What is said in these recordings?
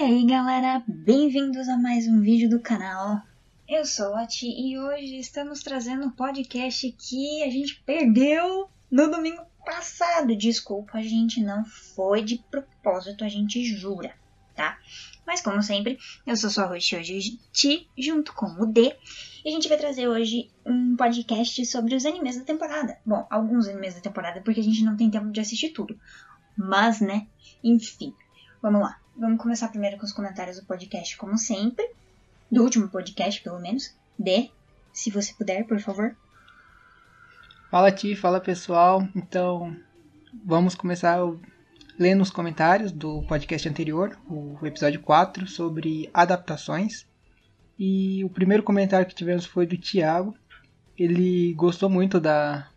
aí galera, bem-vindos a mais um vídeo do canal. Eu sou a Ti e hoje estamos trazendo um podcast que a gente perdeu no domingo passado. Desculpa, a gente não foi de propósito, a gente jura, tá? Mas como sempre, eu sou sua host hoje, Ti, junto com o D. E a gente vai trazer hoje um podcast sobre os animes da temporada. Bom, alguns animes da temporada, porque a gente não tem tempo de assistir tudo. Mas, né, enfim. Vamos lá. Vamos começar primeiro com os comentários do podcast, como sempre. Do último podcast, pelo menos. D, se você puder, por favor. Fala, Ti, fala pessoal. Então, vamos começar lendo os comentários do podcast anterior, o episódio 4, sobre adaptações. E o primeiro comentário que tivemos foi do Thiago. Ele gostou muito da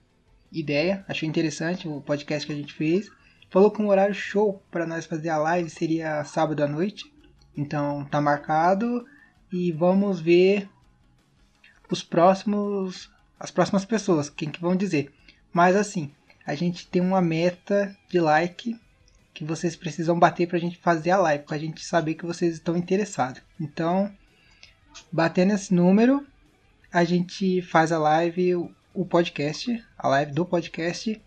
ideia, achou interessante o podcast que a gente fez. Falou que um horário show para nós fazer a live seria sábado à noite. Então tá marcado e vamos ver os próximos as próximas pessoas, quem que vão dizer. Mas assim, a gente tem uma meta de like que vocês precisam bater pra gente fazer a live, pra gente saber que vocês estão interessados. Então, Batendo esse número, a gente faz a live, o podcast, a live do podcast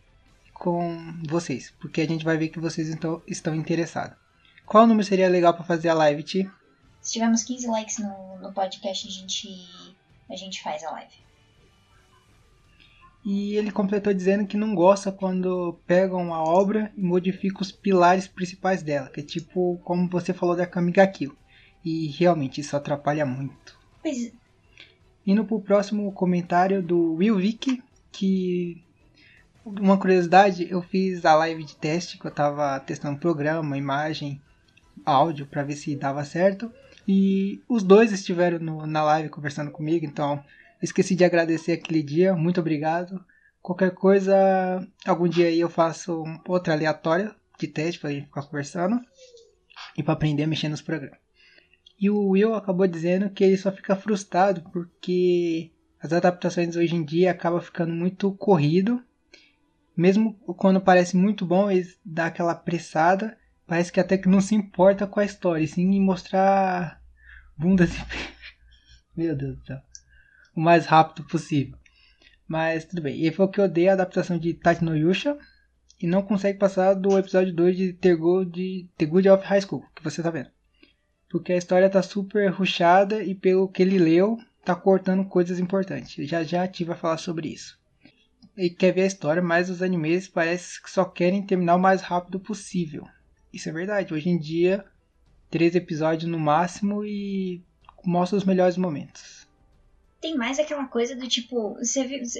com vocês, porque a gente vai ver que vocês então, estão interessados. Qual número seria legal para fazer a live, Ti? Se tivermos 15 likes no, no podcast, a gente, a gente faz a live. E ele completou dizendo que não gosta quando pegam uma obra e modificam os pilares principais dela, que é tipo como você falou da Kamiga Kill. E realmente isso atrapalha muito. Pois. Indo pro próximo comentário do Will Vick, que uma curiosidade, eu fiz a live de teste que eu tava testando programa, imagem, áudio para ver se dava certo. E os dois estiveram no, na live conversando comigo, então esqueci de agradecer aquele dia, muito obrigado. Qualquer coisa, algum dia aí eu faço outra aleatória de teste gente ficar conversando e para aprender a mexer nos programas. E o Will acabou dizendo que ele só fica frustrado porque as adaptações hoje em dia acabam ficando muito corrido. Mesmo quando parece muito bom, eles dão aquela apressada. Parece que até que não se importa com a história, sim em mostrar bundas e... Meu Deus do céu. O mais rápido possível. Mas tudo bem. E foi o que eu odeio a adaptação de Tati no Yusha. E não consegue passar do episódio 2 de The Good, de The Good of High School, que você tá vendo porque a história tá super ruchada e pelo que ele leu, tá cortando coisas importantes. Já já Ti vai falar sobre isso. Ele quer ver a história, mas os animes parece que só querem terminar o mais rápido possível. Isso é verdade. Hoje em dia, três episódios no máximo e mostra os melhores momentos. Tem mais aquela coisa do tipo,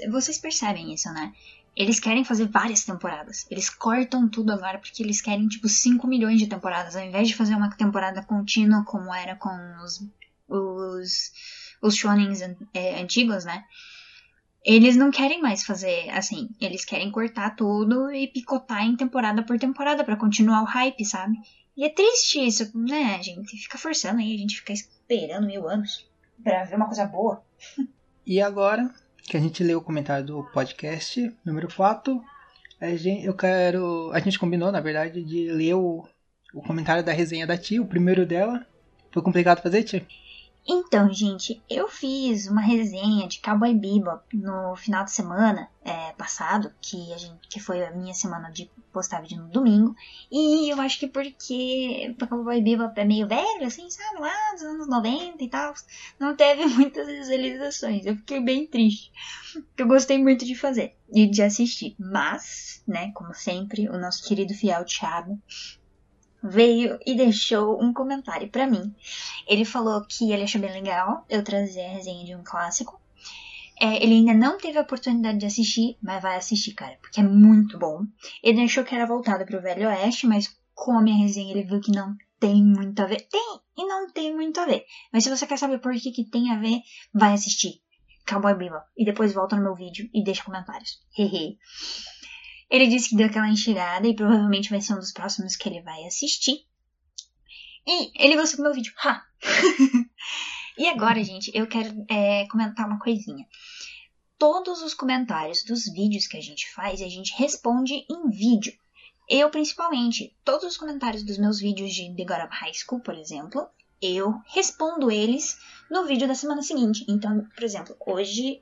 vocês percebem isso, né? Eles querem fazer várias temporadas. Eles cortam tudo agora porque eles querem, tipo, 5 milhões de temporadas. Ao invés de fazer uma temporada contínua como era com os, os, os shonens é, antigos, né? Eles não querem mais fazer assim. Eles querem cortar tudo e picotar em temporada por temporada para continuar o hype, sabe? E é triste isso, né, gente? Fica forçando aí, a gente fica esperando mil anos pra ver uma coisa boa. e agora, que a gente leu o comentário do podcast número 4. A gente, eu quero. A gente combinou, na verdade, de ler o, o comentário da resenha da tia, o primeiro dela. Foi complicado fazer, tia? Então, gente, eu fiz uma resenha de Cowboy Bebop no final de semana é, passado, que, a gente, que foi a minha semana de postar vídeo no domingo, e eu acho que porque Cowboy Bebop é meio velho, assim, sabe, lá dos anos 90 e tal, não teve muitas visualizações. Eu fiquei bem triste, porque eu gostei muito de fazer e de assistir. Mas, né, como sempre, o nosso querido fiel Thiago veio e deixou um comentário para mim. Ele falou que ele achou bem legal eu trazer a resenha de um clássico. É, ele ainda não teve a oportunidade de assistir, mas vai assistir, cara, porque é muito bom. Ele achou que era voltado pro Velho Oeste, mas com a minha resenha ele viu que não tem muito a ver. Tem e não tem muito a ver. Mas se você quer saber por que, que tem a ver, vai assistir. Cowboy Bebop. E depois volta no meu vídeo e deixa comentários. Hehe. Ele disse que deu aquela enxergada e provavelmente vai ser um dos próximos que ele vai assistir. E ele gostou do meu vídeo. Ha! e agora, gente, eu quero é, comentar uma coisinha. Todos os comentários dos vídeos que a gente faz, a gente responde em vídeo. Eu, principalmente, todos os comentários dos meus vídeos de The God of High School, por exemplo, eu respondo eles no vídeo da semana seguinte. Então, por exemplo, hoje,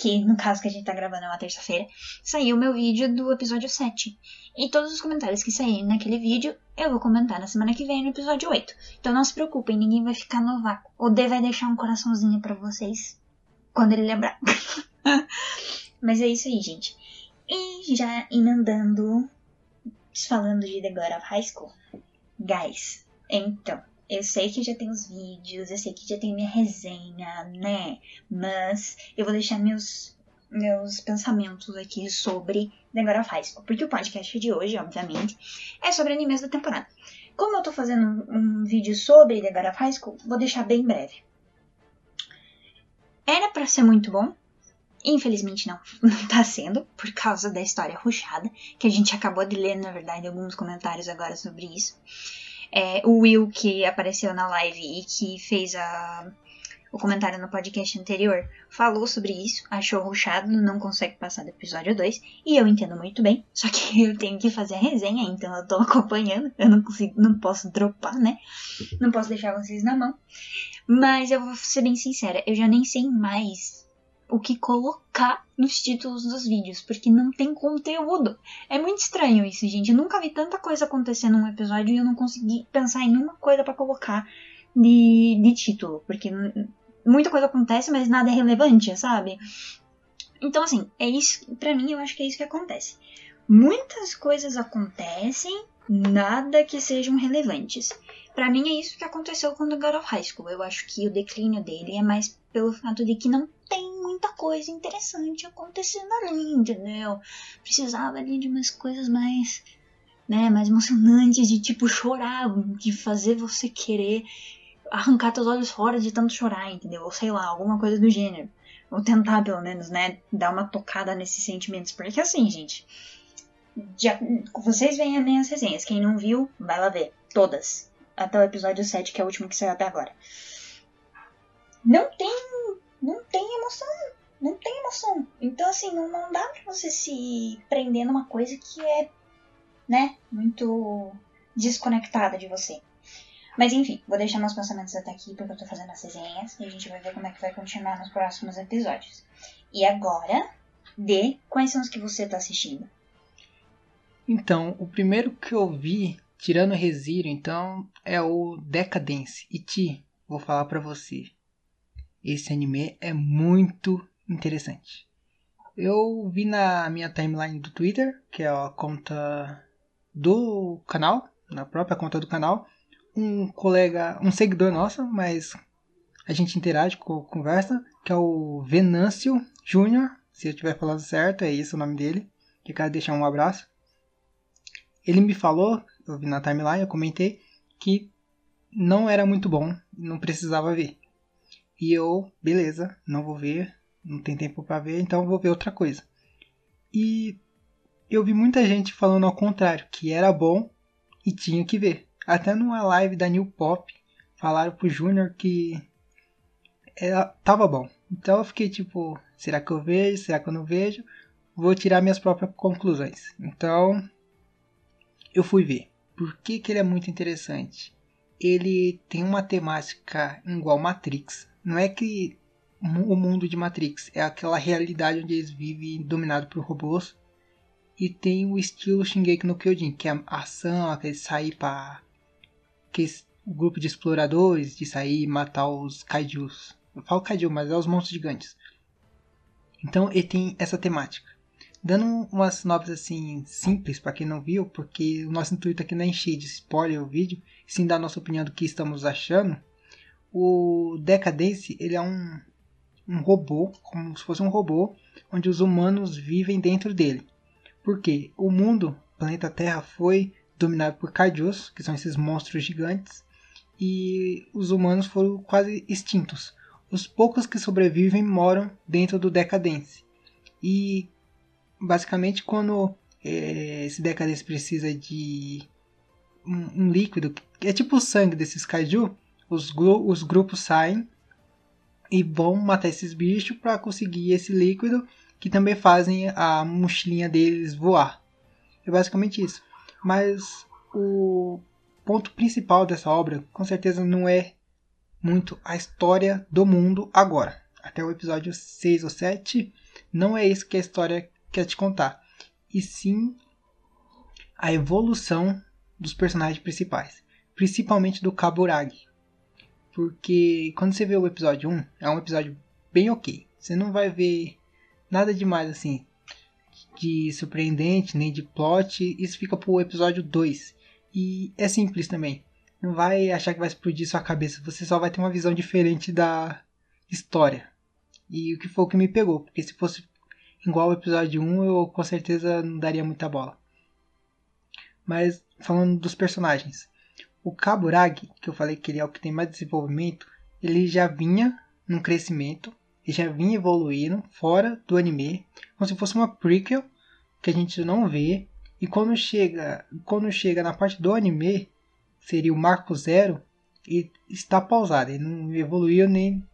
que no caso que a gente tá gravando é uma terça-feira, saiu o meu vídeo do episódio 7. E todos os comentários que saírem naquele vídeo, eu vou comentar na semana que vem no episódio 8. Então não se preocupem, ninguém vai ficar no vácuo. O D vai deixar um coraçãozinho para vocês quando ele lembrar. Mas é isso aí, gente. E já emendando, falando de The God of High School. Guys, então, eu sei que já tem os vídeos, eu sei que já tem minha resenha, né? Mas eu vou deixar meus, meus pensamentos aqui sobre The High School. Porque o podcast de hoje, obviamente, é sobre animes da temporada. Como eu tô fazendo um, um vídeo sobre The High School, vou deixar bem breve. Era para ser muito bom, Infelizmente não, não tá sendo, por causa da história ruchada, que a gente acabou de ler, na verdade, alguns comentários agora sobre isso. É, o Will, que apareceu na live e que fez a, o comentário no podcast anterior, falou sobre isso, achou ruchado, não consegue passar do episódio 2, e eu entendo muito bem, só que eu tenho que fazer a resenha, então eu tô acompanhando, eu não consigo, não posso dropar, né? Não posso deixar vocês na mão. Mas eu vou ser bem sincera, eu já nem sei mais o que colocar nos títulos dos vídeos, porque não tem conteúdo. É muito estranho isso, gente. Eu nunca vi tanta coisa acontecendo num episódio e eu não consegui pensar em uma coisa para colocar de, de título, porque muita coisa acontece, mas nada é relevante, sabe? Então, assim, é isso, para mim, eu acho que é isso que acontece. Muitas coisas acontecem, nada que sejam relevantes. Para mim é isso que aconteceu com o God of High School. Eu acho que o declínio dele é mais pelo fato de que não tem muita coisa interessante acontecendo ali, entendeu? Precisava ali de umas coisas mais, né, mais emocionantes, de tipo chorar, de fazer você querer arrancar teus olhos fora de tanto chorar, entendeu? Ou sei lá, alguma coisa do gênero. Ou tentar, pelo menos, né, dar uma tocada nesses sentimentos. Porque assim, gente, já, vocês veem as minhas resenhas. Quem não viu, vai lá ver. Todas. Até o episódio 7, que é o último que saiu até agora. Não tem não tem emoção. Não tem emoção. Então, assim, não, não dá pra você se prender numa coisa que é, né, muito desconectada de você. Mas enfim, vou deixar meus pensamentos até aqui porque eu tô fazendo as resenhas e a gente vai ver como é que vai continuar nos próximos episódios. E agora, D, quais são os que você tá assistindo? Então, o primeiro que eu vi, tirando o Resírio, então, é o Decadence. E Ti, vou falar para você. Esse anime é muito interessante. Eu vi na minha timeline do Twitter, que é a conta do canal, na própria conta do canal, um colega, um seguidor nosso, mas a gente interage, conversa, que é o Venâncio Júnior, se eu estiver falando certo, é esse o nome dele, que quero deixar um abraço. Ele me falou, eu vi na timeline, eu comentei, que não era muito bom, não precisava ver. E eu, beleza, não vou ver, não tem tempo para ver, então vou ver outra coisa. E eu vi muita gente falando ao contrário, que era bom e tinha que ver. Até numa live da New Pop, falaram pro Júnior que era, tava bom. Então eu fiquei tipo, será que eu vejo? Será que eu não vejo? Vou tirar minhas próprias conclusões. Então eu fui ver. Por que, que ele é muito interessante? Ele tem uma temática igual Matrix, não é que o mundo de Matrix é aquela realidade onde eles vivem dominado por robôs e tem o estilo Shingeki no Kyojin, que é a ação, aquele sair para o grupo de exploradores, de sair e matar os kaijus. Eu falo kaiju, mas é os monstros gigantes. Então ele tem essa temática. Dando uma sinopse assim simples para quem não viu, porque o nosso intuito aqui não é encher de spoiler o vídeo, sim dar nossa opinião do que estamos achando o Decadence ele é um, um robô, como se fosse um robô, onde os humanos vivem dentro dele. Porque o mundo, o planeta Terra, foi dominado por kaijus, que são esses monstros gigantes, e os humanos foram quase extintos. Os poucos que sobrevivem moram dentro do Decadence. E basicamente quando é, esse Decadence precisa de um, um líquido, que é tipo o sangue desses kaiju, os, os grupos saem e vão matar esses bichos para conseguir esse líquido que também fazem a mochilinha deles voar. É basicamente isso. Mas o ponto principal dessa obra, com certeza, não é muito a história do mundo agora. Até o episódio 6 ou 7, não é isso que a história quer te contar. E sim a evolução dos personagens principais. Principalmente do Kaburagi. Porque quando você vê o episódio 1, é um episódio bem ok. Você não vai ver nada demais assim de surpreendente, nem de plot. Isso fica pro episódio 2. E é simples também. Não vai achar que vai explodir sua cabeça. Você só vai ter uma visão diferente da história. E o que foi o que me pegou. Porque se fosse igual ao episódio 1, eu com certeza não daria muita bola. Mas falando dos personagens. O Kaburagi, que eu falei que ele é o que tem mais desenvolvimento, ele já vinha num crescimento, ele já vinha evoluindo fora do anime, como se fosse uma prequel que a gente não vê. E quando chega, quando chega na parte do anime, seria o Marco Zero, e está pausado, ele não evoluiu nem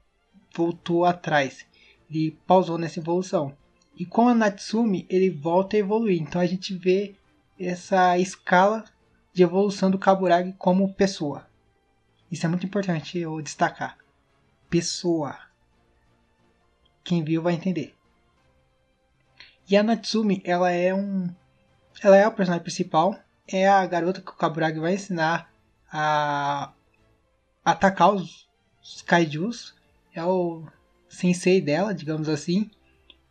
voltou atrás. Ele pausou nessa evolução. E com a Natsumi, ele volta a evoluir. Então a gente vê essa escala de evolução do Kaburagi como pessoa. Isso é muito importante eu destacar. Pessoa. Quem viu vai entender. E a Natsumi, ela é um ela é o personagem principal, é a garota que o Kaburagi vai ensinar a atacar os, os kaijus, é o sensei dela, digamos assim,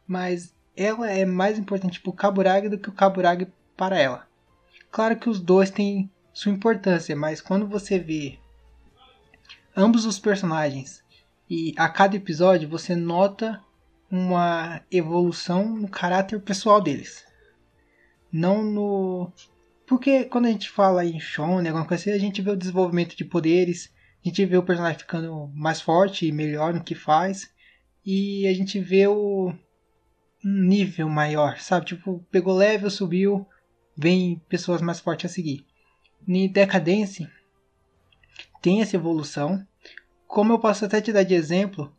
mas ela é mais importante para o Kaburagi do que o Kaburagi para ela. Claro que os dois têm sua importância, mas quando você vê ambos os personagens e a cada episódio você nota uma evolução no caráter pessoal deles. Não no. Porque quando a gente fala em shonen, alguma coisa assim, a gente vê o desenvolvimento de poderes, a gente vê o personagem ficando mais forte e melhor no que faz, e a gente vê o um nível maior, sabe? Tipo, pegou level, subiu, vem pessoas mais fortes a seguir. Em Decadência tem essa evolução. Como eu posso até te dar de exemplo,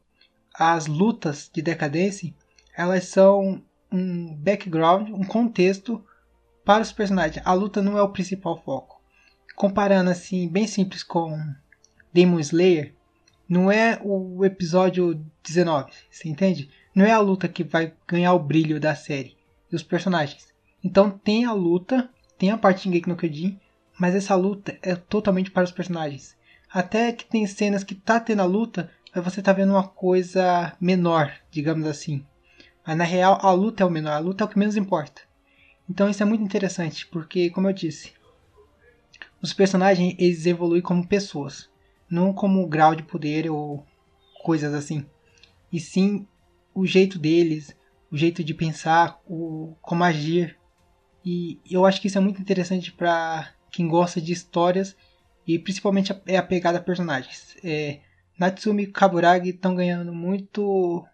as lutas de Decadência elas são um background, um contexto para os personagens. A luta não é o principal foco. Comparando assim, bem simples com Demon Slayer, não é o episódio 19, você entende? Não é a luta que vai ganhar o brilho da série e os personagens. Então tem a luta, tem a parte de Shingeki no Kyojin, mas essa luta é totalmente para os personagens. Até que tem cenas que tá tendo a luta, mas você tá vendo uma coisa menor, digamos assim. Mas na real a luta é o menor, a luta é o que menos importa. Então isso é muito interessante, porque como eu disse, os personagens eles evoluem como pessoas, não como grau de poder ou coisas assim. E sim o jeito deles, o jeito de pensar, o como agir, e eu acho que isso é muito interessante para quem gosta de histórias e principalmente é a pegada a personagens. É, Natsumi e Kaburagi estão ganhando muito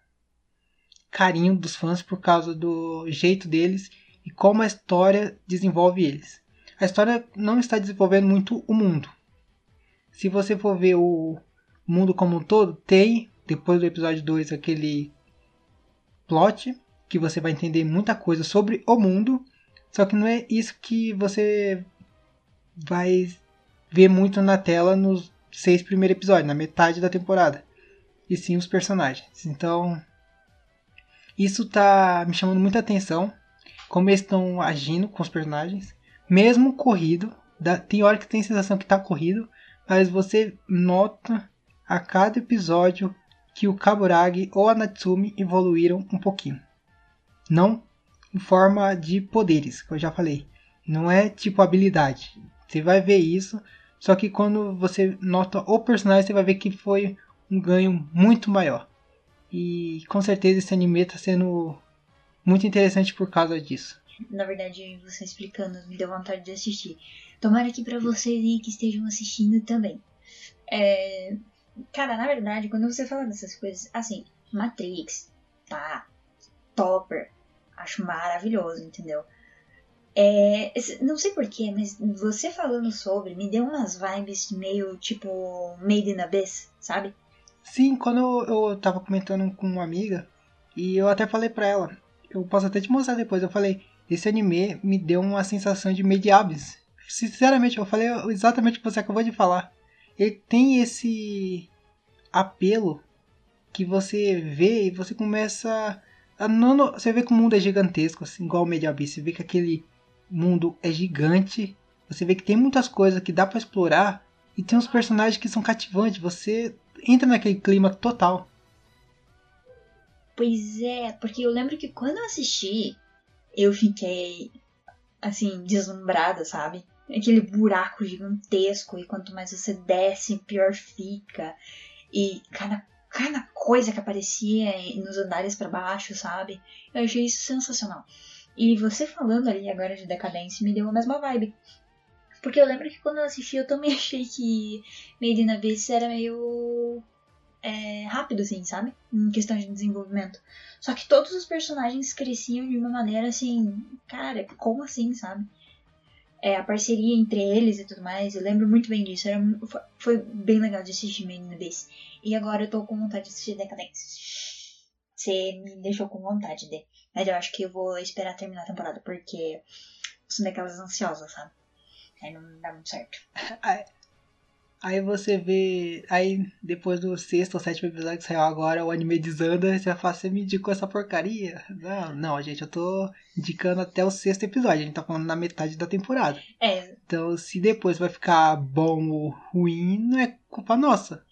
carinho dos fãs por causa do jeito deles e como a história desenvolve eles. A história não está desenvolvendo muito o mundo. Se você for ver o mundo como um todo, tem, depois do episódio 2, aquele plot que você vai entender muita coisa sobre o mundo só que não é isso que você vai ver muito na tela nos seis primeiros episódios, na metade da temporada. E sim os personagens. Então, isso tá me chamando muita atenção. Como eles estão agindo com os personagens. Mesmo corrido. tem hora que tem a sensação que tá corrido. Mas você nota a cada episódio que o Kaburagi ou a Natsumi evoluíram um pouquinho. Não em forma de poderes, que eu já falei. Não é tipo habilidade. Você vai ver isso, só que quando você nota o personagem, você vai ver que foi um ganho muito maior. E com certeza esse anime está sendo muito interessante por causa disso. Na verdade, você explicando me deu vontade de assistir. Tomara que para vocês aí que estejam assistindo também. É... Cara, na verdade, quando você fala dessas coisas, assim, Matrix, tá, Topper, acho maravilhoso, entendeu? É, não sei porquê, mas você falando sobre me deu umas vibes meio tipo Made in Abyss, sabe? Sim, quando eu, eu tava comentando com uma amiga e eu até falei pra ela, eu posso até te mostrar depois, eu falei, esse anime me deu uma sensação de Made in Abyss. sinceramente, eu falei exatamente o que você acabou de falar. Ele tem esse apelo que você vê e você começa a não, você vê que o mundo é gigantesco, assim, igual o Media. Você vê que aquele mundo é gigante. Você vê que tem muitas coisas que dá para explorar e tem uns personagens que são cativantes. Você entra naquele clima total. Pois é, porque eu lembro que quando eu assisti, eu fiquei assim deslumbrada, sabe? Aquele buraco gigantesco e quanto mais você desce, pior fica. E cada cada coisa que aparecia nos andares para baixo, sabe? Eu achei isso sensacional. E você falando ali agora de decadência me deu a mesma vibe. Porque eu lembro que quando eu assisti eu também achei que Made in Abyss era meio é, rápido, assim, sabe? Em questão de desenvolvimento. Só que todos os personagens cresciam de uma maneira assim, cara, como assim, sabe? É, a parceria entre eles e tudo mais. Eu lembro muito bem disso. Era, foi bem legal de assistir Menino desse. E agora eu tô com vontade de assistir Decadência. Você me deixou com vontade de. Mas eu acho que eu vou esperar terminar a temporada, porque sou daquelas ansiosas, sabe? Aí não dá muito certo. Aí você vê. Aí depois do sexto ou sétimo episódio que saiu agora, o anime desanda, você vai falar, você me indicou essa porcaria? Não, não, gente, eu tô indicando até o sexto episódio, a gente tá falando na metade da temporada. É. Então se depois vai ficar bom ou ruim, não é culpa nossa.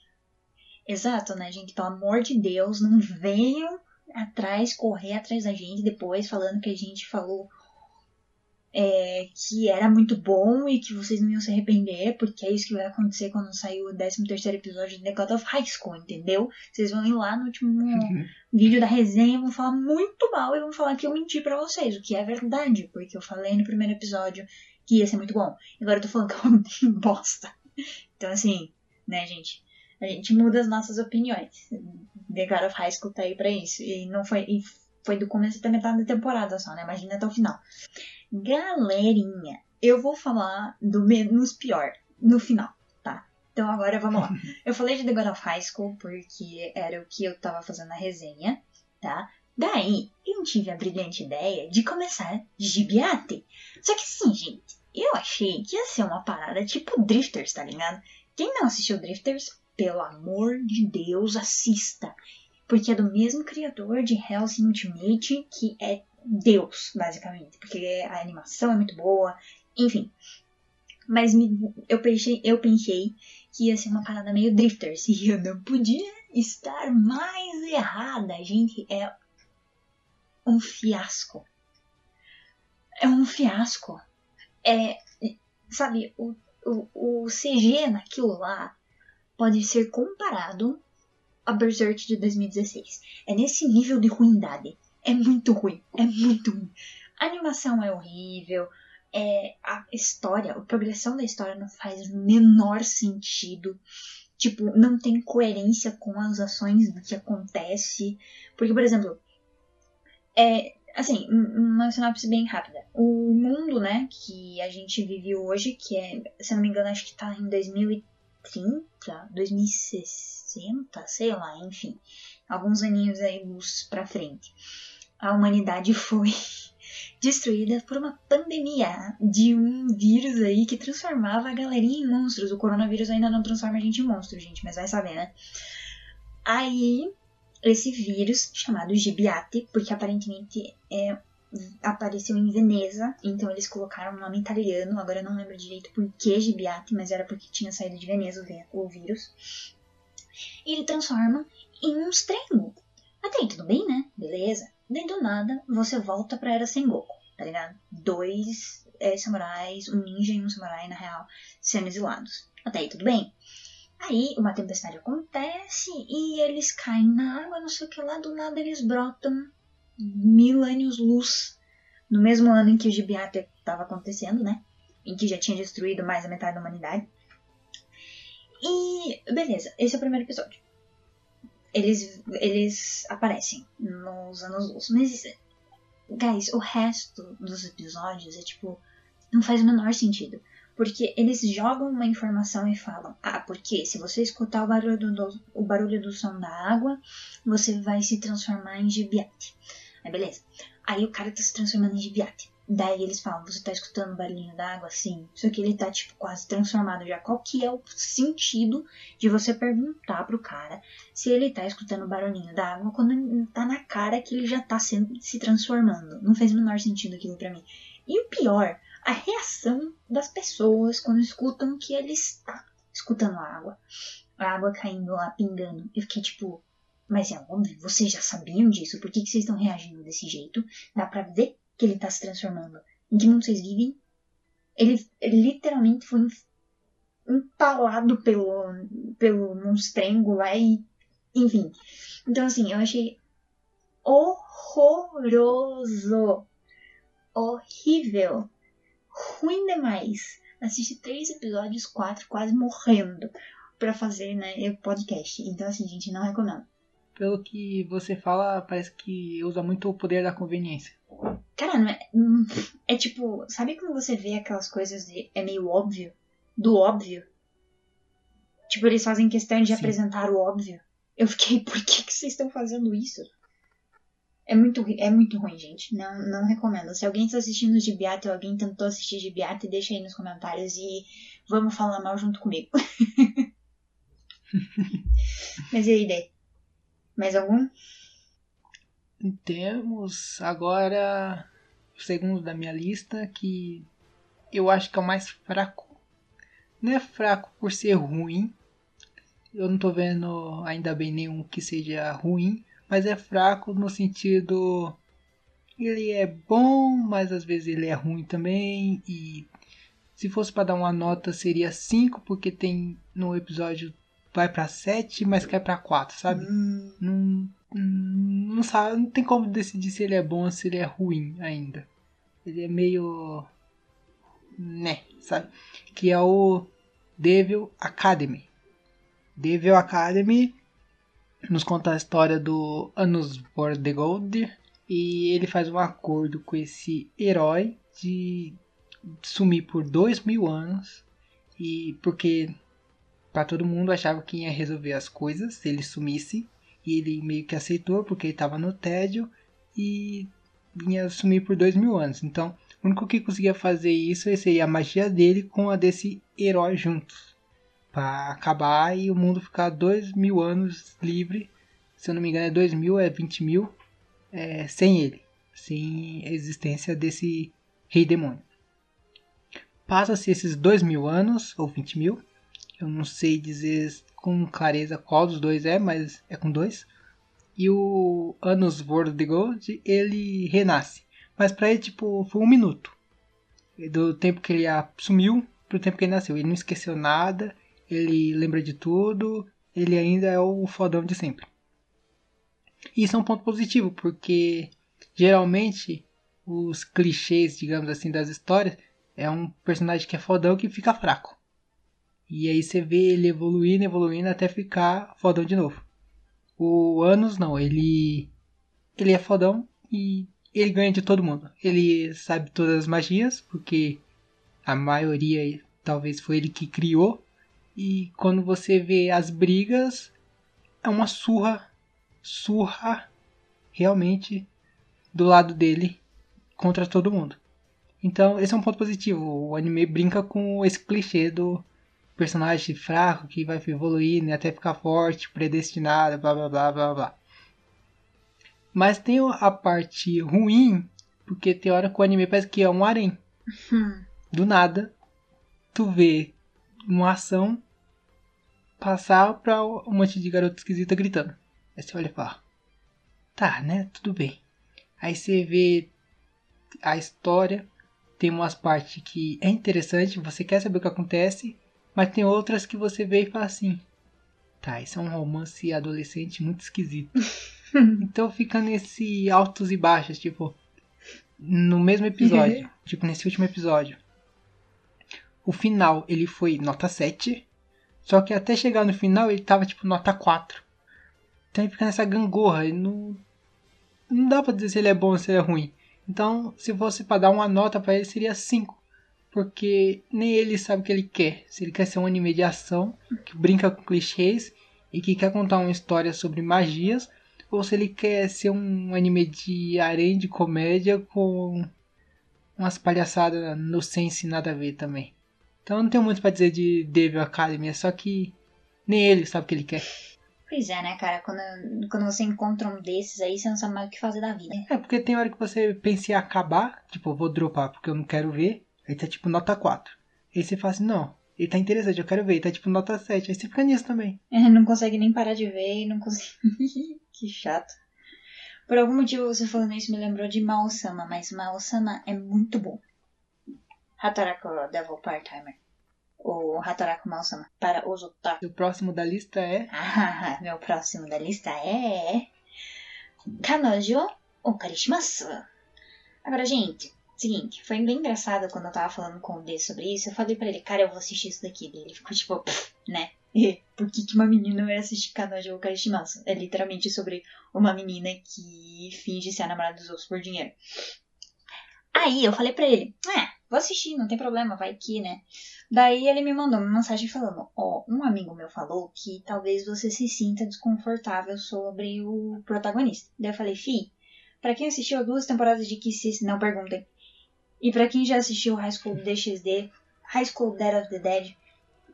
Exato, né, gente? Pelo amor de Deus, não venham atrás, correr atrás da gente depois falando que a gente falou é, que era muito bom e que vocês não iam se arrepender, porque é isso que vai acontecer quando sair o 13 episódio de The God of High School, entendeu? Vocês vão ir lá no último uhum. vídeo da resenha e vão falar muito mal e vão falar que eu menti para vocês, o que é verdade, porque eu falei no primeiro episódio que ia ser muito bom. Agora eu tô falando que é uma bosta. Então, assim, né, gente? A gente muda as nossas opiniões. The God of High School tá aí pra isso. E não foi. E foi do começo até metade da temporada só, né? Imagina até o final. Galerinha, eu vou falar do menos pior no final, tá? Então agora vamos lá. Eu falei de The God of High School porque era o que eu tava fazendo na resenha, tá? Daí eu tive a brilhante ideia de começar Gibiate. Só que sim, gente, eu achei que ia ser uma parada tipo Drifters, tá ligado? Quem não assistiu Drifters, pelo amor de Deus, assista. Porque é do mesmo criador de Hellsing Ultimate, que é Deus, basicamente. Porque a animação é muito boa, enfim. Mas me, eu, pensei, eu pensei que ia ser uma parada meio drifters. E eu não podia estar mais errada. Gente, é um fiasco. É um fiasco. É. Sabe, o, o, o CG naquilo lá pode ser comparado a Berserk de 2016. É nesse nível de ruindade. É muito ruim. É muito ruim. A animação é horrível. É, a história, a progressão da história não faz o menor sentido. Tipo, não tem coerência com as ações do que acontece. Porque, por exemplo, é, assim, uma sinopse bem rápida. O mundo, né, que a gente vive hoje, que é, se não me engano, acho que tá em 2030, 2060, sei lá, enfim. Alguns aninhos aí luz pra frente a humanidade foi destruída por uma pandemia de um vírus aí que transformava a galerinha em monstros. O coronavírus ainda não transforma a gente em monstro, gente, mas vai saber, né? Aí, esse vírus, chamado Gibiate, porque aparentemente é, apareceu em Veneza, então eles colocaram um nome italiano, agora eu não lembro direito por que Gibiate, mas era porque tinha saído de Veneza o vírus. E ele transforma em um estranho. Até aí tudo bem, né? Beleza. Daí do nada você volta pra Era Sengoku, tá ligado? Dois é, samurais, um ninja e um samurai, na real, sendo exilados. Até aí tudo bem. Aí uma tempestade acontece e eles caem na água, não sei o que lá, do nada eles brotam mil anos luz. No mesmo ano em que o Gibiate estava acontecendo, né? Em que já tinha destruído mais da metade da humanidade. E beleza, esse é o primeiro episódio eles, eles aparecem nos anos luz. Mas, guys, o resto dos episódios é tipo. Não faz o menor sentido. Porque eles jogam uma informação e falam: Ah, porque se você escutar o barulho do, o barulho do som da água, você vai se transformar em gibiate. Aí beleza. Aí o cara tá se transformando em gibiate. Daí eles falam, você tá escutando o barulhinho da água? Sim. Só que ele tá, tipo, quase transformado já. Qual que é o sentido de você perguntar pro cara se ele tá escutando o barulhinho da água quando tá na cara que ele já tá sendo, se transformando? Não fez o menor sentido aquilo para mim. E o pior, a reação das pessoas quando escutam que ele está escutando a água. A água caindo lá, pingando. Eu fiquei tipo, mas é óbvio, vocês já sabiam disso, por que, que vocês estão reagindo desse jeito? Dá pra ver que ele tá se transformando. Em que mundo vocês vivem? Ele, ele literalmente foi empalado pelo, pelo monstrengo lá e. Enfim. Então, assim, eu achei horroroso. Horrível. Ruim demais. Assisti três episódios, quatro, quase morrendo para fazer né, o podcast. Então, assim, gente, não recomendo. Pelo que você fala, parece que usa muito o poder da conveniência. Cara, não é, é tipo, sabe quando você vê aquelas coisas de é meio óbvio? Do óbvio? Tipo, eles fazem questão de Sim. apresentar o óbvio. Eu fiquei, por que, que vocês estão fazendo isso? É muito, é muito ruim, gente. Não, não recomendo. Se alguém está assistindo de Beata ou alguém tentou assistir de Beata, deixa aí nos comentários e vamos falar mal junto comigo. Mas e aí, Day? Mais algum? Temos agora o segundo da minha lista, que eu acho que é o mais fraco. Não é fraco por ser ruim. Eu não tô vendo ainda bem nenhum que seja ruim, mas é fraco no sentido ele é bom, mas às vezes ele é ruim também e se fosse para dar uma nota seria 5 porque tem no episódio vai para 7, mas cai para 4, sabe? Hum. Não não sabe, não tem como decidir se ele é bom ou se ele é ruim ainda. Ele é meio né, sabe? Que é o Devil Academy. Devil Academy nos conta a história do Anus for the Gold e ele faz um acordo com esse herói de sumir por dois mil anos e porque para todo mundo achava que ia resolver as coisas se ele sumisse e ele meio que aceitou porque ele estava no tédio e vinha sumir por dois mil anos. Então, o único que conseguia fazer isso seria a magia dele com a desse herói juntos. Para acabar e o mundo ficar dois mil anos livre. Se eu não me engano, é dois mil, é vinte mil. É, sem ele. Sem a existência desse rei demônio. Passa-se esses dois mil anos, ou vinte mil. Eu não sei dizer com clareza qual dos dois é, mas é com dois. E o Anos Gold, ele renasce. Mas pra ele, tipo, foi um minuto. Do tempo que ele sumiu pro tempo que ele nasceu. Ele não esqueceu nada, ele lembra de tudo, ele ainda é o fodão de sempre. Isso é um ponto positivo, porque geralmente os clichês, digamos assim, das histórias é um personagem que é fodão que fica fraco. E aí você vê ele evoluindo, evoluindo até ficar fodão de novo. O Anos não, ele ele é fodão e ele ganha de todo mundo. Ele sabe todas as magias, porque a maioria talvez foi ele que criou. E quando você vê as brigas, é uma surra, surra realmente do lado dele contra todo mundo. Então, esse é um ponto positivo. O anime brinca com esse clichê do personagem fraco que vai evoluir né, até ficar forte, predestinado, blá blá blá blá blá. Mas tem a parte ruim, porque tem hora que o anime parece que é um harém. Hum. Do nada, tu vê uma ação passar pra um monte de garota esquisita gritando. Aí você olha e fala, tá, né, tudo bem. Aí você vê a história, tem umas partes que é interessante, você quer saber o que acontece, mas tem outras que você vê e fala assim: tá, isso é um romance adolescente muito esquisito. então fica nesse altos e baixos, tipo, no mesmo episódio, tipo nesse último episódio. O final ele foi nota 7, só que até chegar no final ele tava tipo nota 4. Então ele fica nessa gangorra, ele não não dá pra dizer se ele é bom ou se ele é ruim. Então, se fosse para dar uma nota para ele seria 5 porque nem ele sabe o que ele quer. Se ele quer ser um anime de ação que brinca com clichês e que quer contar uma história sobre magias, ou se ele quer ser um anime de arém de comédia com umas palhaçadas no sense nada a ver também. Então não tenho muito para dizer de Devil Academy, é só que nem ele sabe o que ele quer. Pois é, né, cara? Quando, quando você encontra um desses aí, você não sabe mais o que fazer da vida. É, porque tem hora que você pensa em acabar, tipo, vou dropar porque eu não quero ver, aí tá tipo nota 4. Aí você fala assim, não, ele tá interessante, eu quero ver, ele tá tipo nota 7. Aí você fica nisso também. É, não consegue nem parar de ver e não consegue. que chato. Por algum motivo você falando isso me lembrou de Mao-sama, mas Mao-sama é muito bom. Hataraku Devil Part-Timer. O Hataraku Mao-sama para os otaku. O próximo da lista é. Ah, meu próximo da lista é. Kanojo Okarishimasu. Agora, gente, seguinte, foi bem engraçado quando eu tava falando com o D sobre isso. Eu falei pra ele, cara, eu vou assistir isso daqui. Ele ficou tipo, né? Por que, que uma menina vai assistir Kanojo Okarishimasu? É literalmente sobre uma menina que finge ser a namorada dos outros por dinheiro. Aí eu falei pra ele, é, vou assistir, não tem problema, vai que, né? Daí ele me mandou uma mensagem falando, ó, oh, um amigo meu falou que talvez você se sinta desconfortável sobre o protagonista. Daí eu falei, fi, pra quem assistiu duas temporadas de Kiss, não perguntem. E pra quem já assistiu High School DxD, High School Dead of the Dead,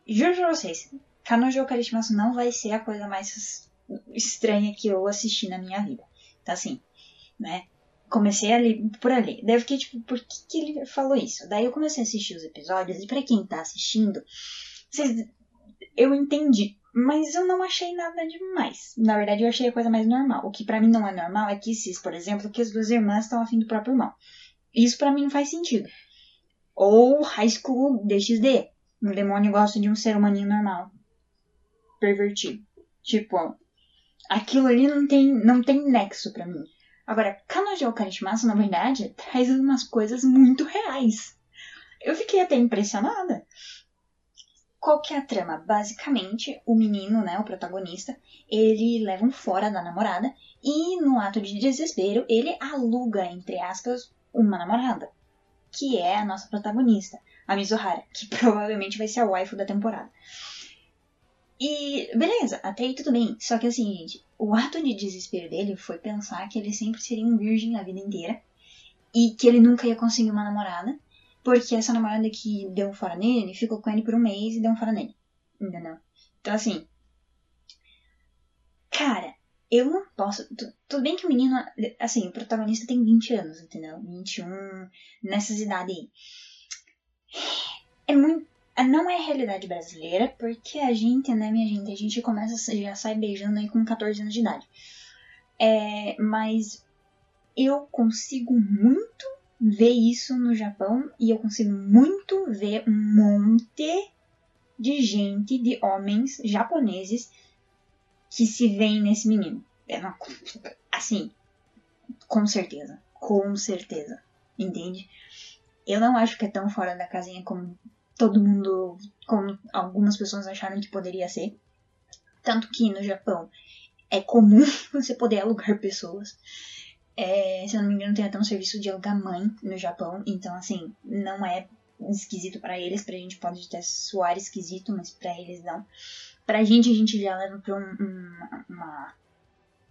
juro pra vocês, Kanojo Karishimasu não vai ser a coisa mais estranha que eu assisti na minha vida. Então assim, né? comecei ali por ali. Daí eu fiquei tipo, por que, que ele falou isso? Daí eu comecei a assistir os episódios, e para quem tá assistindo, vocês, eu entendi. Mas eu não achei nada demais. Na verdade, eu achei a coisa mais normal. O que para mim não é normal é que Cis, por exemplo, que as duas irmãs estão afim do próprio irmão. Isso para mim não faz sentido. Ou High School DxD. Um demônio gosta de um ser humaninho normal. Pervertido. Tipo, aquilo ali não tem, não tem nexo para mim. Agora, Kanojo Karishimasu, na verdade, traz umas coisas muito reais. Eu fiquei até impressionada. Qual que é a trama? Basicamente, o menino, né, o protagonista, ele leva um fora da namorada e, no ato de desespero, ele aluga, entre aspas, uma namorada, que é a nossa protagonista, a Mizuhara, que provavelmente vai ser a waifu da temporada. E beleza, até aí tudo bem. Só que assim, gente, o ato de desespero dele foi pensar que ele sempre seria um virgem a vida inteira e que ele nunca ia conseguir uma namorada, porque essa namorada que deu um fora nele ficou com ele por um mês e deu um fora nele. Entendeu? Então assim. Cara, eu não posso. Tudo bem que o menino. Assim, o protagonista tem 20 anos, entendeu? 21, nessas idades aí. É muito não é realidade brasileira, porque a gente, né, minha gente, a gente começa, já sai beijando aí com 14 anos de idade. É, mas eu consigo muito ver isso no Japão e eu consigo muito ver um monte de gente, de homens japoneses que se veem nesse menino. É uma, assim, com certeza, com certeza, entende? Eu não acho que é tão fora da casinha como todo mundo, como algumas pessoas acharam que poderia ser. Tanto que no Japão é comum você poder alugar pessoas. É, se eu não me engano, tem até um serviço de alugar mãe no Japão. Então, assim, não é esquisito para eles. Pra gente pode até soar esquisito, mas pra eles não. Pra gente, a gente já leva um, uma.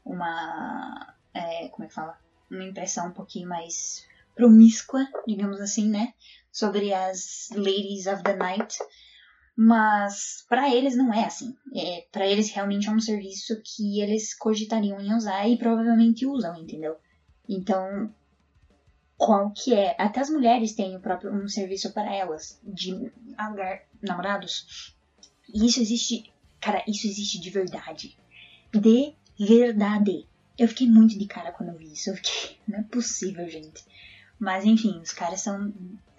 Uma. É, como é que fala? Uma impressão um pouquinho mais promíscua, digamos assim, né? sobre as Ladies of the Night, mas para eles não é assim. É, para eles realmente é um serviço que eles cogitariam em usar e provavelmente usam, entendeu? Então, qual que é? Até as mulheres têm o próprio um serviço para elas de alugar namorados. E isso existe, cara, isso existe de verdade. De verdade. Eu fiquei muito de cara quando eu vi isso. Eu fiquei, não é possível, gente. Mas enfim, os caras são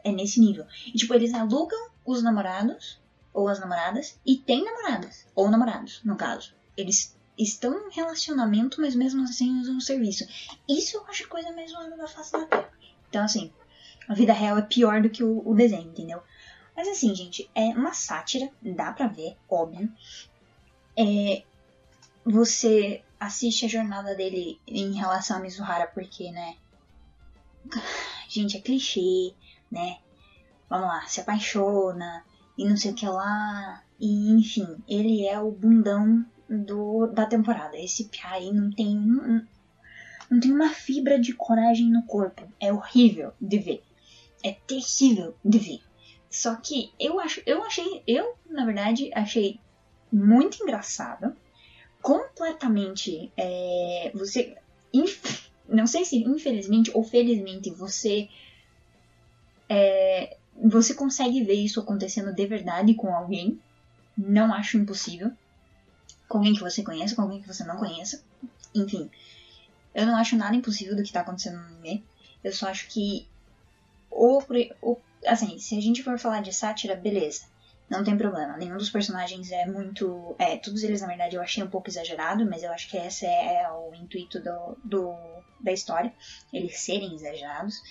é nesse nível. E, tipo, eles alugam os namorados ou as namoradas e tem namoradas ou namorados, no caso. Eles estão em relacionamento, mas mesmo assim usam o serviço. Isso eu acho coisa mais zoada da face da Terra. Então, assim, a vida real é pior do que o, o desenho, entendeu? Mas assim, gente, é uma sátira, dá pra ver, óbvio. É, você assiste a jornada dele em relação a Mizuhara, porque, né? Gente, é clichê, né? Vamos lá, se apaixona e não sei o que lá. E enfim, ele é o bundão do, da temporada. Esse Pia aí não tem não tem uma fibra de coragem no corpo. É horrível de ver. é terrível de ver. Só que eu acho, eu achei, eu na verdade achei muito engraçado, completamente, é, você, inf, não sei se infelizmente ou felizmente você, é, você consegue ver isso acontecendo de verdade com alguém. Não acho impossível. Com alguém que você conheça, com alguém que você não conheça. Enfim, eu não acho nada impossível do que tá acontecendo no anime. Eu só acho que o, o assim, se a gente for falar de sátira, beleza. Não tem problema. Nenhum dos personagens é muito. É, todos eles, na verdade, eu achei um pouco exagerado, mas eu acho que esse é, é o intuito do, do, da história. Eles serem exagerados.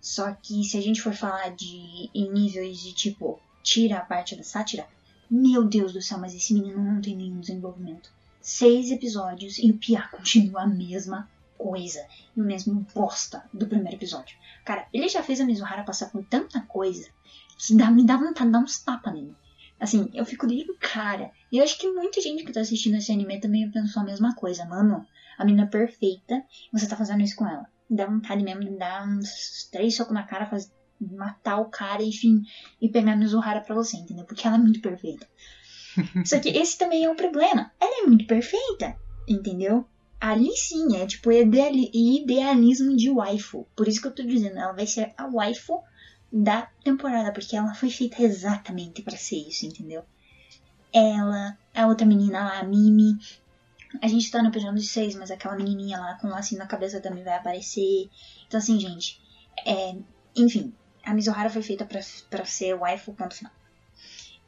Só que se a gente for falar de em níveis de tipo, tira a parte da sátira, meu Deus do céu, mas esse menino não tem nenhum desenvolvimento. Seis episódios e o Pia continua a mesma coisa. E o mesmo bosta do primeiro episódio. Cara, ele já fez a Mizuhara passar por tanta coisa que dá, me dá vontade de dar uns tapas nele. Assim, eu fico lindo, cara. E eu acho que muita gente que tá assistindo esse anime também pensou a mesma coisa. Mano, a menina é perfeita e você tá fazendo isso com ela. Me dá vontade mesmo de dar uns três socos na cara, fazer, matar o cara, enfim, e pegar a Mizuhara pra você, entendeu? Porque ela é muito perfeita. Só que esse também é um problema. Ela é muito perfeita, entendeu? Ali sim, é tipo idealismo de waifu. Por isso que eu tô dizendo, ela vai ser a waifu da temporada, porque ela foi feita exatamente para ser isso, entendeu? Ela, a outra menina lá, a Mimi. A gente tá no episódio 6, mas aquela menininha lá com lacinho na cabeça também vai aparecer. Então, assim, gente, é, enfim, a Mizuhara foi feita para ser waifu, ponto final.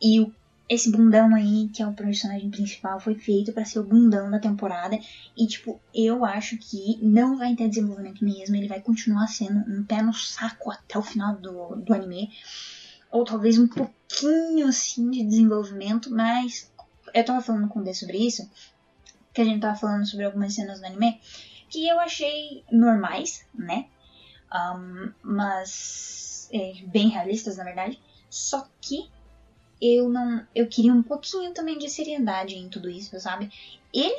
E o esse bundão aí, que é o personagem principal, foi feito para ser o bundão da temporada. E, tipo, eu acho que não vai ter desenvolvimento mesmo. Ele vai continuar sendo um pé no saco até o final do, do anime. Ou talvez um pouquinho, assim, de desenvolvimento. Mas eu tava falando com o D sobre isso. Que a gente tava falando sobre algumas cenas do anime. Que eu achei normais, né? Um, mas é, bem realistas, na verdade. Só que eu não. Eu queria um pouquinho também de seriedade em tudo isso, sabe? Ele,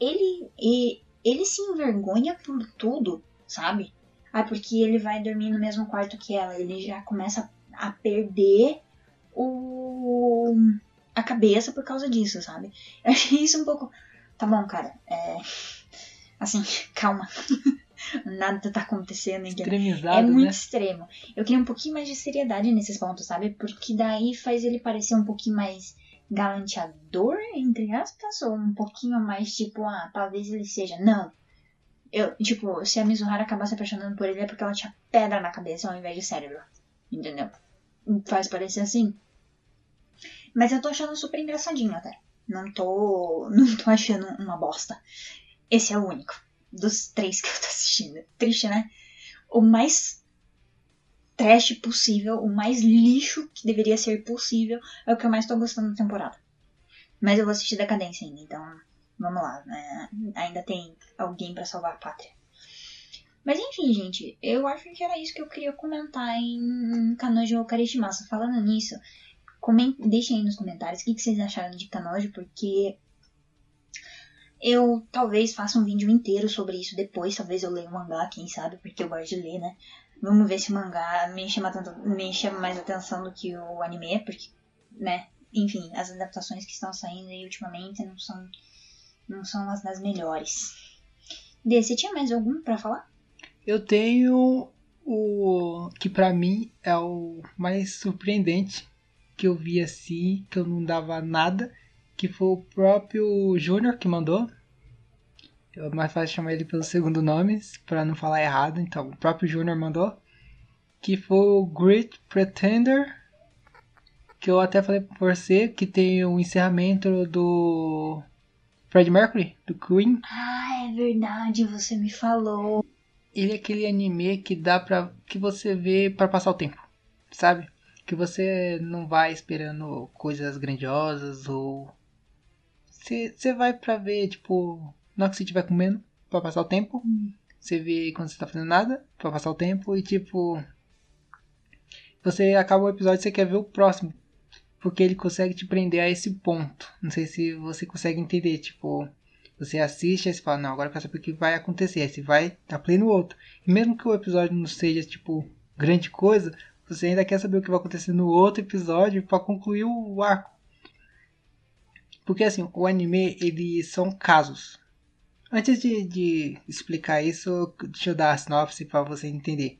ele, ele, ele se envergonha por tudo, sabe? Ah, porque ele vai dormir no mesmo quarto que ela. Ele já começa a perder o a cabeça por causa disso, sabe? Eu achei isso um pouco. Tá bom, cara. É. Assim, calma. Nada tá acontecendo. Extremizado, é muito né? extremo. Eu queria um pouquinho mais de seriedade nesses pontos, sabe? Porque daí faz ele parecer um pouquinho mais galanteador, entre aspas, ou um pouquinho mais tipo, ah, talvez ele seja. Não. Eu, tipo, se a Mizuhara acabar se apaixonando por ele é porque ela tinha pedra na cabeça ao invés de cérebro. Entendeu? Faz parecer assim. Mas eu tô achando super engraçadinho até. Não tô. Não tô achando uma bosta. Esse é o único dos três que eu tô assistindo. Triste, né? O mais trash possível, o mais lixo que deveria ser possível, é o que eu mais tô gostando da temporada. Mas eu vou assistir Decadência ainda, então vamos lá. Né? Ainda tem alguém para salvar a pátria. Mas enfim, gente, eu acho que era isso que eu queria comentar em Kanojo Karishimasu. Falando nisso, deixem aí nos comentários o que, vocês acharam de Kanojo, porque eu talvez faça um vídeo inteiro sobre isso depois, talvez eu leia o mangá, quem sabe, porque eu gosto de ler, né? Vamos ver se o mangá me chama, tanto, me chama mais atenção do que o anime, porque, né? Enfim, as adaptações que estão saindo aí ultimamente não são, não são as das melhores. Dê, você tinha mais algum para falar? Eu tenho o que para mim é o mais surpreendente que eu vi assim, que eu não dava nada, que foi o próprio Júnior que mandou. É mais fácil chamar ele pelo segundo nome, para não falar errado. Então, o próprio Júnior mandou. Que foi o Great Pretender. Que eu até falei pra você que tem o encerramento do Fred Mercury, do Queen. Ah, é verdade, você me falou. Ele é aquele anime que dá pra. que você vê para passar o tempo, sabe? Que você não vai esperando coisas grandiosas ou você vai pra ver, tipo, na hora que você estiver comendo, pra passar o tempo. Você vê quando você tá fazendo nada, pra passar o tempo. E, tipo, você acaba o episódio e você quer ver o próximo. Porque ele consegue te prender a esse ponto. Não sei se você consegue entender, tipo... Você assiste e você fala, não, agora eu quero saber o que vai acontecer. Aí você vai, tá play no outro. E mesmo que o episódio não seja, tipo, grande coisa, você ainda quer saber o que vai acontecer no outro episódio para concluir o arco. Porque assim, o anime, eles são casos. Antes de, de explicar isso, deixa eu dar a sinopse para você entender.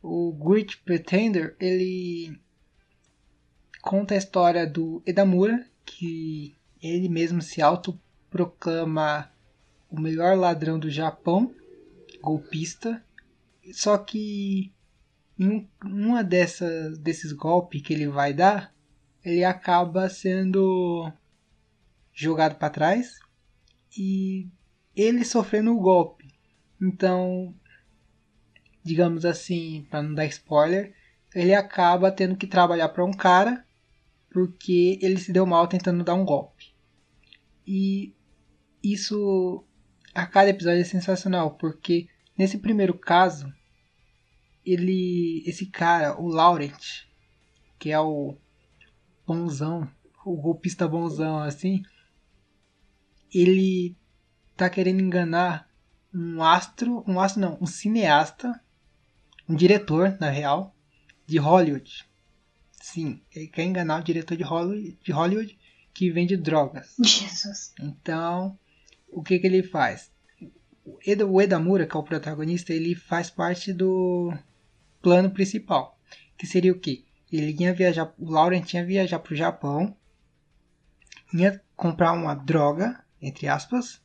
O Great Pretender, ele conta a história do Edamura, que ele mesmo se autoproclama o melhor ladrão do Japão, golpista. Só que em uma dessas desses golpes que ele vai dar, ele acaba sendo jogado para trás e ele sofrendo o golpe. Então, digamos assim, para não dar spoiler, ele acaba tendo que trabalhar para um cara porque ele se deu mal tentando dar um golpe. E isso a cada episódio é sensacional, porque nesse primeiro caso, ele esse cara, o Laurent, que é o bonzão, o golpista bonzão assim, ele tá querendo enganar um astro, um astro não, um cineasta, um diretor, na real, de Hollywood. Sim, ele quer enganar o diretor de Hollywood, de Hollywood que vende drogas. Jesus. Então, o que que ele faz? O Edamura, que é o protagonista, ele faz parte do plano principal, que seria o quê? Ele ia viajar, o Laurent ia viajar para o Japão, ia comprar uma droga, entre aspas,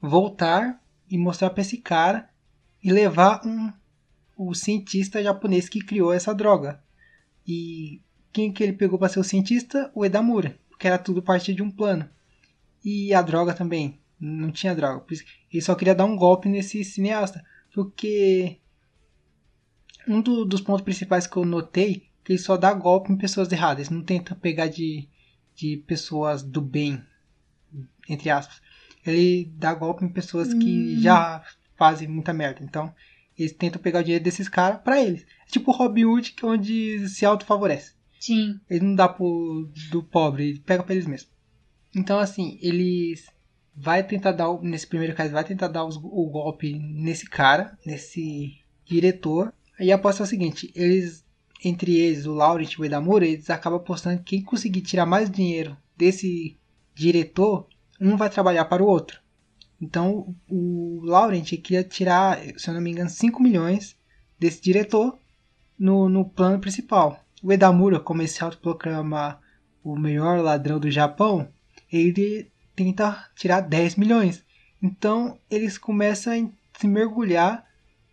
voltar e mostrar para esse cara e levar um o cientista japonês que criou essa droga. E quem que ele pegou para ser o cientista? O Edamura, porque era tudo parte de um plano. E a droga também, não tinha droga. Ele só queria dar um golpe nesse cineasta, porque um do, dos pontos principais que eu notei que ele só dá golpe em pessoas erradas, ele não tenta pegar de, de pessoas do bem, entre aspas ele dá golpe em pessoas hum. que já fazem muita merda. Então, eles tentam pegar o dinheiro desses caras para eles. É tipo o Robin Hood, que é onde se autofavorece. Sim. Ele não dá pro do pobre, ele pega pra eles mesmos. Então, assim, eles vai tentar dar, nesse primeiro caso, vai tentar dar os, o golpe nesse cara, nesse diretor. E a aposta é o seguinte, eles, entre eles, o Laurent e o Edamura, eles acabam apostando que quem conseguir tirar mais dinheiro desse diretor um vai trabalhar para o outro. Então o Laurent queria tirar, se eu não me engano, 5 milhões desse diretor no, no plano principal. O Edamura, como esse autoproclama o melhor ladrão do Japão, ele tenta tirar 10 milhões. Então eles começam a se mergulhar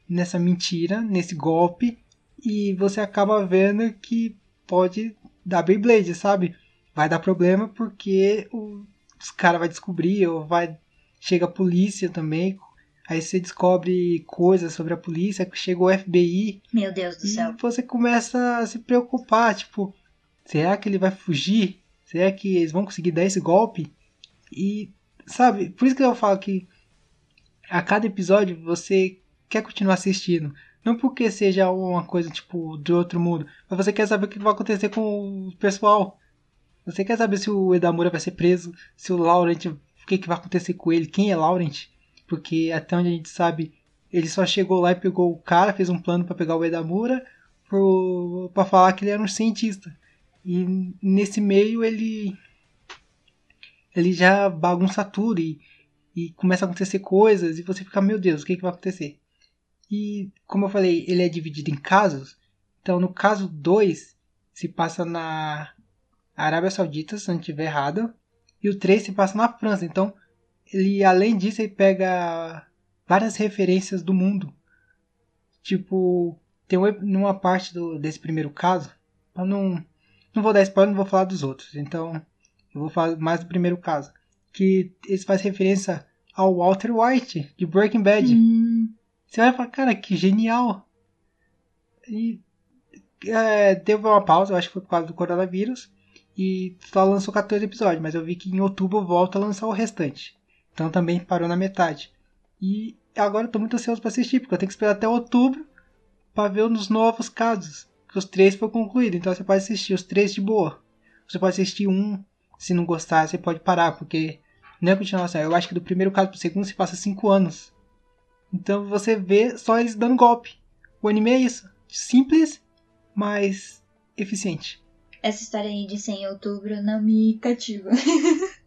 nessa mentira, nesse golpe, e você acaba vendo que pode dar Beyblade, sabe? Vai dar problema porque o os caras vai descobrir, ou vai chega a polícia também. Aí você descobre coisas sobre a polícia, chega o FBI. Meu Deus do céu. Você começa a se preocupar, tipo, será que ele vai fugir? Será que eles vão conseguir dar esse golpe? E, sabe, por isso que eu falo que a cada episódio você quer continuar assistindo. Não porque seja uma coisa, tipo, de outro mundo, mas você quer saber o que vai acontecer com o pessoal. Você quer saber se o Edamura vai ser preso? Se o Laurent, o que, que vai acontecer com ele? Quem é Laurent? Porque até onde a gente sabe, ele só chegou lá e pegou o cara, fez um plano para pegar o Edamura para falar que ele era um cientista. E nesse meio ele ele já bagunça tudo e, e começa a acontecer coisas e você fica, meu Deus, o que, que vai acontecer? E como eu falei, ele é dividido em casos. Então no caso 2 se passa na Arábia Saudita, se não estiver errado, e o 3 se passa na França. Então, ele além disso, ele pega várias referências do mundo. Tipo, tem uma parte do, desse primeiro caso, eu não, não vou dar spoiler, não vou falar dos outros. Então, eu vou falar mais do primeiro caso, que eles fazem referência ao Walter White de Breaking Bad. Hum. Você vai falar, cara, que genial. E é, teve uma pausa, eu acho que foi por causa do coronavírus e só lançou 14 episódios, mas eu vi que em outubro volta a lançar o restante. Então também parou na metade. E agora eu tô muito ansioso para assistir, porque eu tenho que esperar até outubro para ver os novos casos. Os três foram concluídos, então você pode assistir os três de boa. Você pode assistir um, se não gostar, você pode parar, porque não é continuação. Eu acho que do primeiro caso pro segundo se passa 5 anos. Então você vê só eles dando golpe. O anime é isso. Simples, mais eficiente. Essa história aí de 100 outubro não me cativa.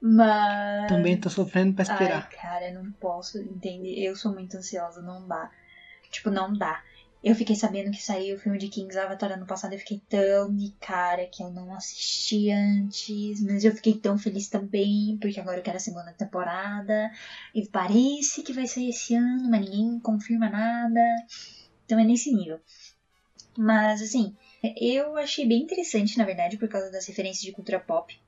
Mas. Também tô sofrendo pra esperar. Ai, cara, eu não posso entender. Eu sou muito ansiosa, não dá. Tipo, não dá. Eu fiquei sabendo que saiu o filme de Kings Avatar ano passado. Eu fiquei tão de cara que eu não assisti antes. Mas eu fiquei tão feliz também, porque agora eu quero a segunda temporada. E parece que vai sair esse ano, mas ninguém confirma nada. Então é nesse nível. Mas assim, eu achei bem interessante, na verdade, por causa das referências de cultura pop.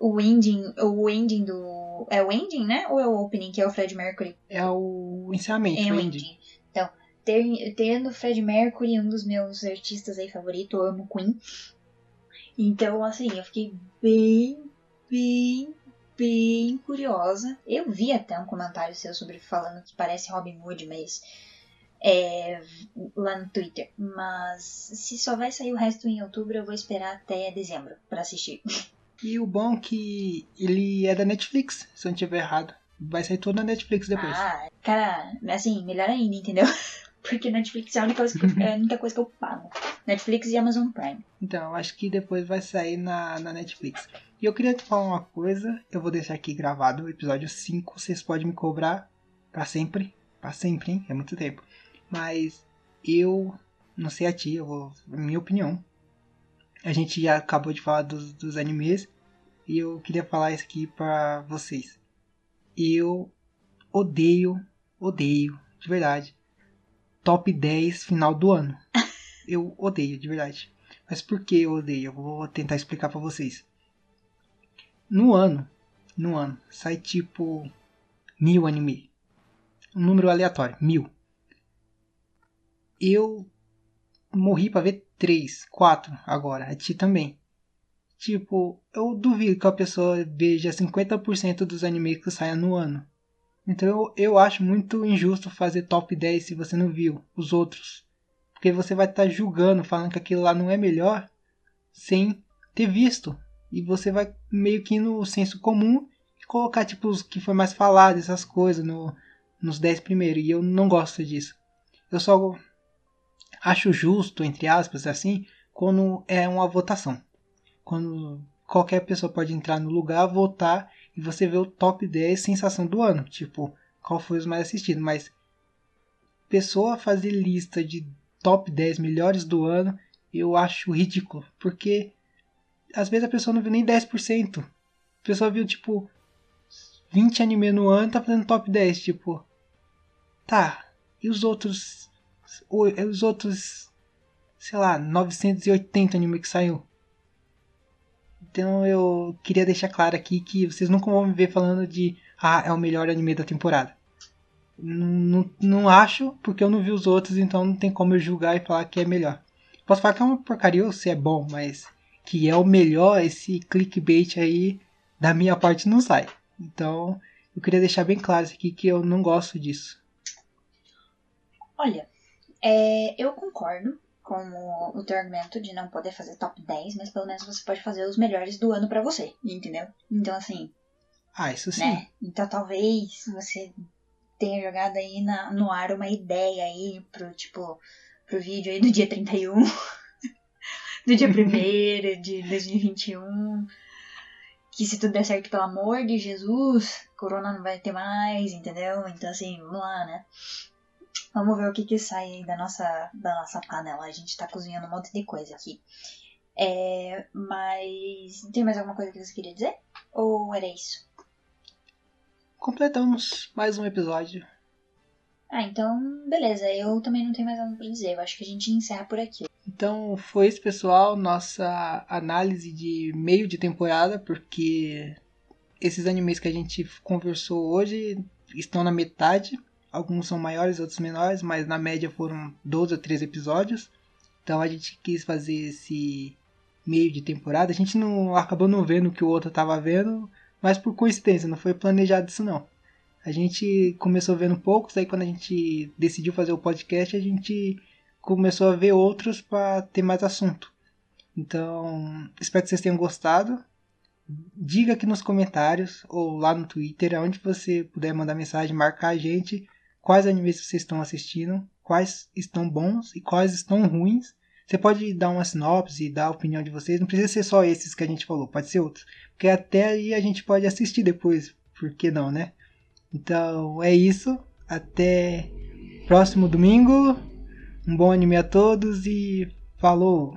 O ending, o ending do. É o ending, né? Ou é o opening, que é o Fred Mercury? É o encerramento, É o ending. ending. Então, ter, tendo o Fred Mercury, um dos meus artistas aí favorito, eu amo Queen. Então, assim, eu fiquei bem, bem, bem curiosa. Eu vi até um comentário seu sobre falando que parece Robin Hood, mas. É, lá no Twitter. Mas se só vai sair o resto em outubro, eu vou esperar até dezembro pra assistir. E o bom é que ele é da Netflix, se eu não estiver errado. Vai sair tudo na Netflix depois. Ah, cara, assim, melhor ainda, entendeu? Porque Netflix é a única coisa que eu, é a única coisa que eu pago. Netflix e Amazon Prime. Então, eu acho que depois vai sair na, na Netflix. E eu queria te falar uma coisa, eu vou deixar aqui gravado o episódio 5, vocês podem me cobrar pra sempre. Pra sempre, hein? É muito tempo. Mas eu não sei a ti, eu vou. Minha opinião. A gente já acabou de falar dos, dos animes. E eu queria falar isso aqui pra vocês. Eu odeio, odeio, de verdade. Top 10 final do ano. Eu odeio, de verdade. Mas por que eu odeio? Eu vou tentar explicar pra vocês. No ano, no ano, sai tipo mil anime. Um número aleatório, mil. Eu morri pra ver três, quatro agora. A ti também. Tipo, eu duvido que a pessoa veja 50% dos animes que saem no ano. Então eu, eu acho muito injusto fazer top 10 se você não viu os outros. Porque você vai estar julgando, falando que aquilo lá não é melhor, sem ter visto. E você vai meio que no senso comum colocar tipo os que foi mais falado, essas coisas, no, nos 10 primeiros. E eu não gosto disso. Eu só acho justo, entre aspas, assim, quando é uma votação. Quando qualquer pessoa pode entrar no lugar, votar e você vê o top 10 sensação do ano. Tipo, qual foi os mais assistidos. Mas pessoa fazer lista de top 10 melhores do ano, eu acho ridículo. Porque às vezes a pessoa não viu nem 10%. A pessoa viu tipo 20 anime no ano tá fazendo top 10. Tipo, tá. E os outros. Os outros. Sei lá, 980 anime que saiu. Então eu queria deixar claro aqui que vocês nunca vão me ver falando de ah, é o melhor anime da temporada. Não, não, não acho, porque eu não vi os outros, então não tem como eu julgar e falar que é melhor. Posso falar que é uma porcaria ou se é bom, mas que é o melhor, esse clickbait aí da minha parte não sai. Então eu queria deixar bem claro isso aqui que eu não gosto disso. Olha, é, eu concordo com o, teu argumento de não poder fazer top 10, mas pelo menos você pode fazer os melhores do ano pra você, entendeu? Então, assim, Ah, isso sim. né? Então talvez você tenha jogado aí na, no ar uma ideia aí pro, tipo, pro vídeo aí do dia 31, do dia 1 de 2021. Que se tudo der certo, pelo amor de Jesus, corona não vai ter mais, entendeu? Então, assim, vamos lá, né? Vamos ver o que que sai aí da nossa, da nossa panela. A gente tá cozinhando um monte de coisa aqui. É, mas tem mais alguma coisa que você queria dizer? Ou era isso? Completamos mais um episódio. Ah, então beleza. Eu também não tenho mais nada pra dizer. Eu acho que a gente encerra por aqui. Então foi isso, pessoal, nossa análise de meio de temporada, porque esses animes que a gente conversou hoje estão na metade. Alguns são maiores, outros menores, mas na média foram 12 ou 13 episódios. Então a gente quis fazer esse meio de temporada. A gente não acabou não vendo o que o outro estava vendo, mas por coincidência, não foi planejado isso não. A gente começou vendo poucos, aí quando a gente decidiu fazer o podcast, a gente começou a ver outros para ter mais assunto. Então, espero que vocês tenham gostado. Diga aqui nos comentários ou lá no Twitter, aonde você puder mandar mensagem, marcar a gente, quais animes vocês estão assistindo, quais estão bons e quais estão ruins. Você pode dar uma sinopse e dar a opinião de vocês, não precisa ser só esses que a gente falou, pode ser outros. Porque até aí a gente pode assistir depois, por que não, né? Então é isso, até próximo domingo. Um bom anime a todos e falou!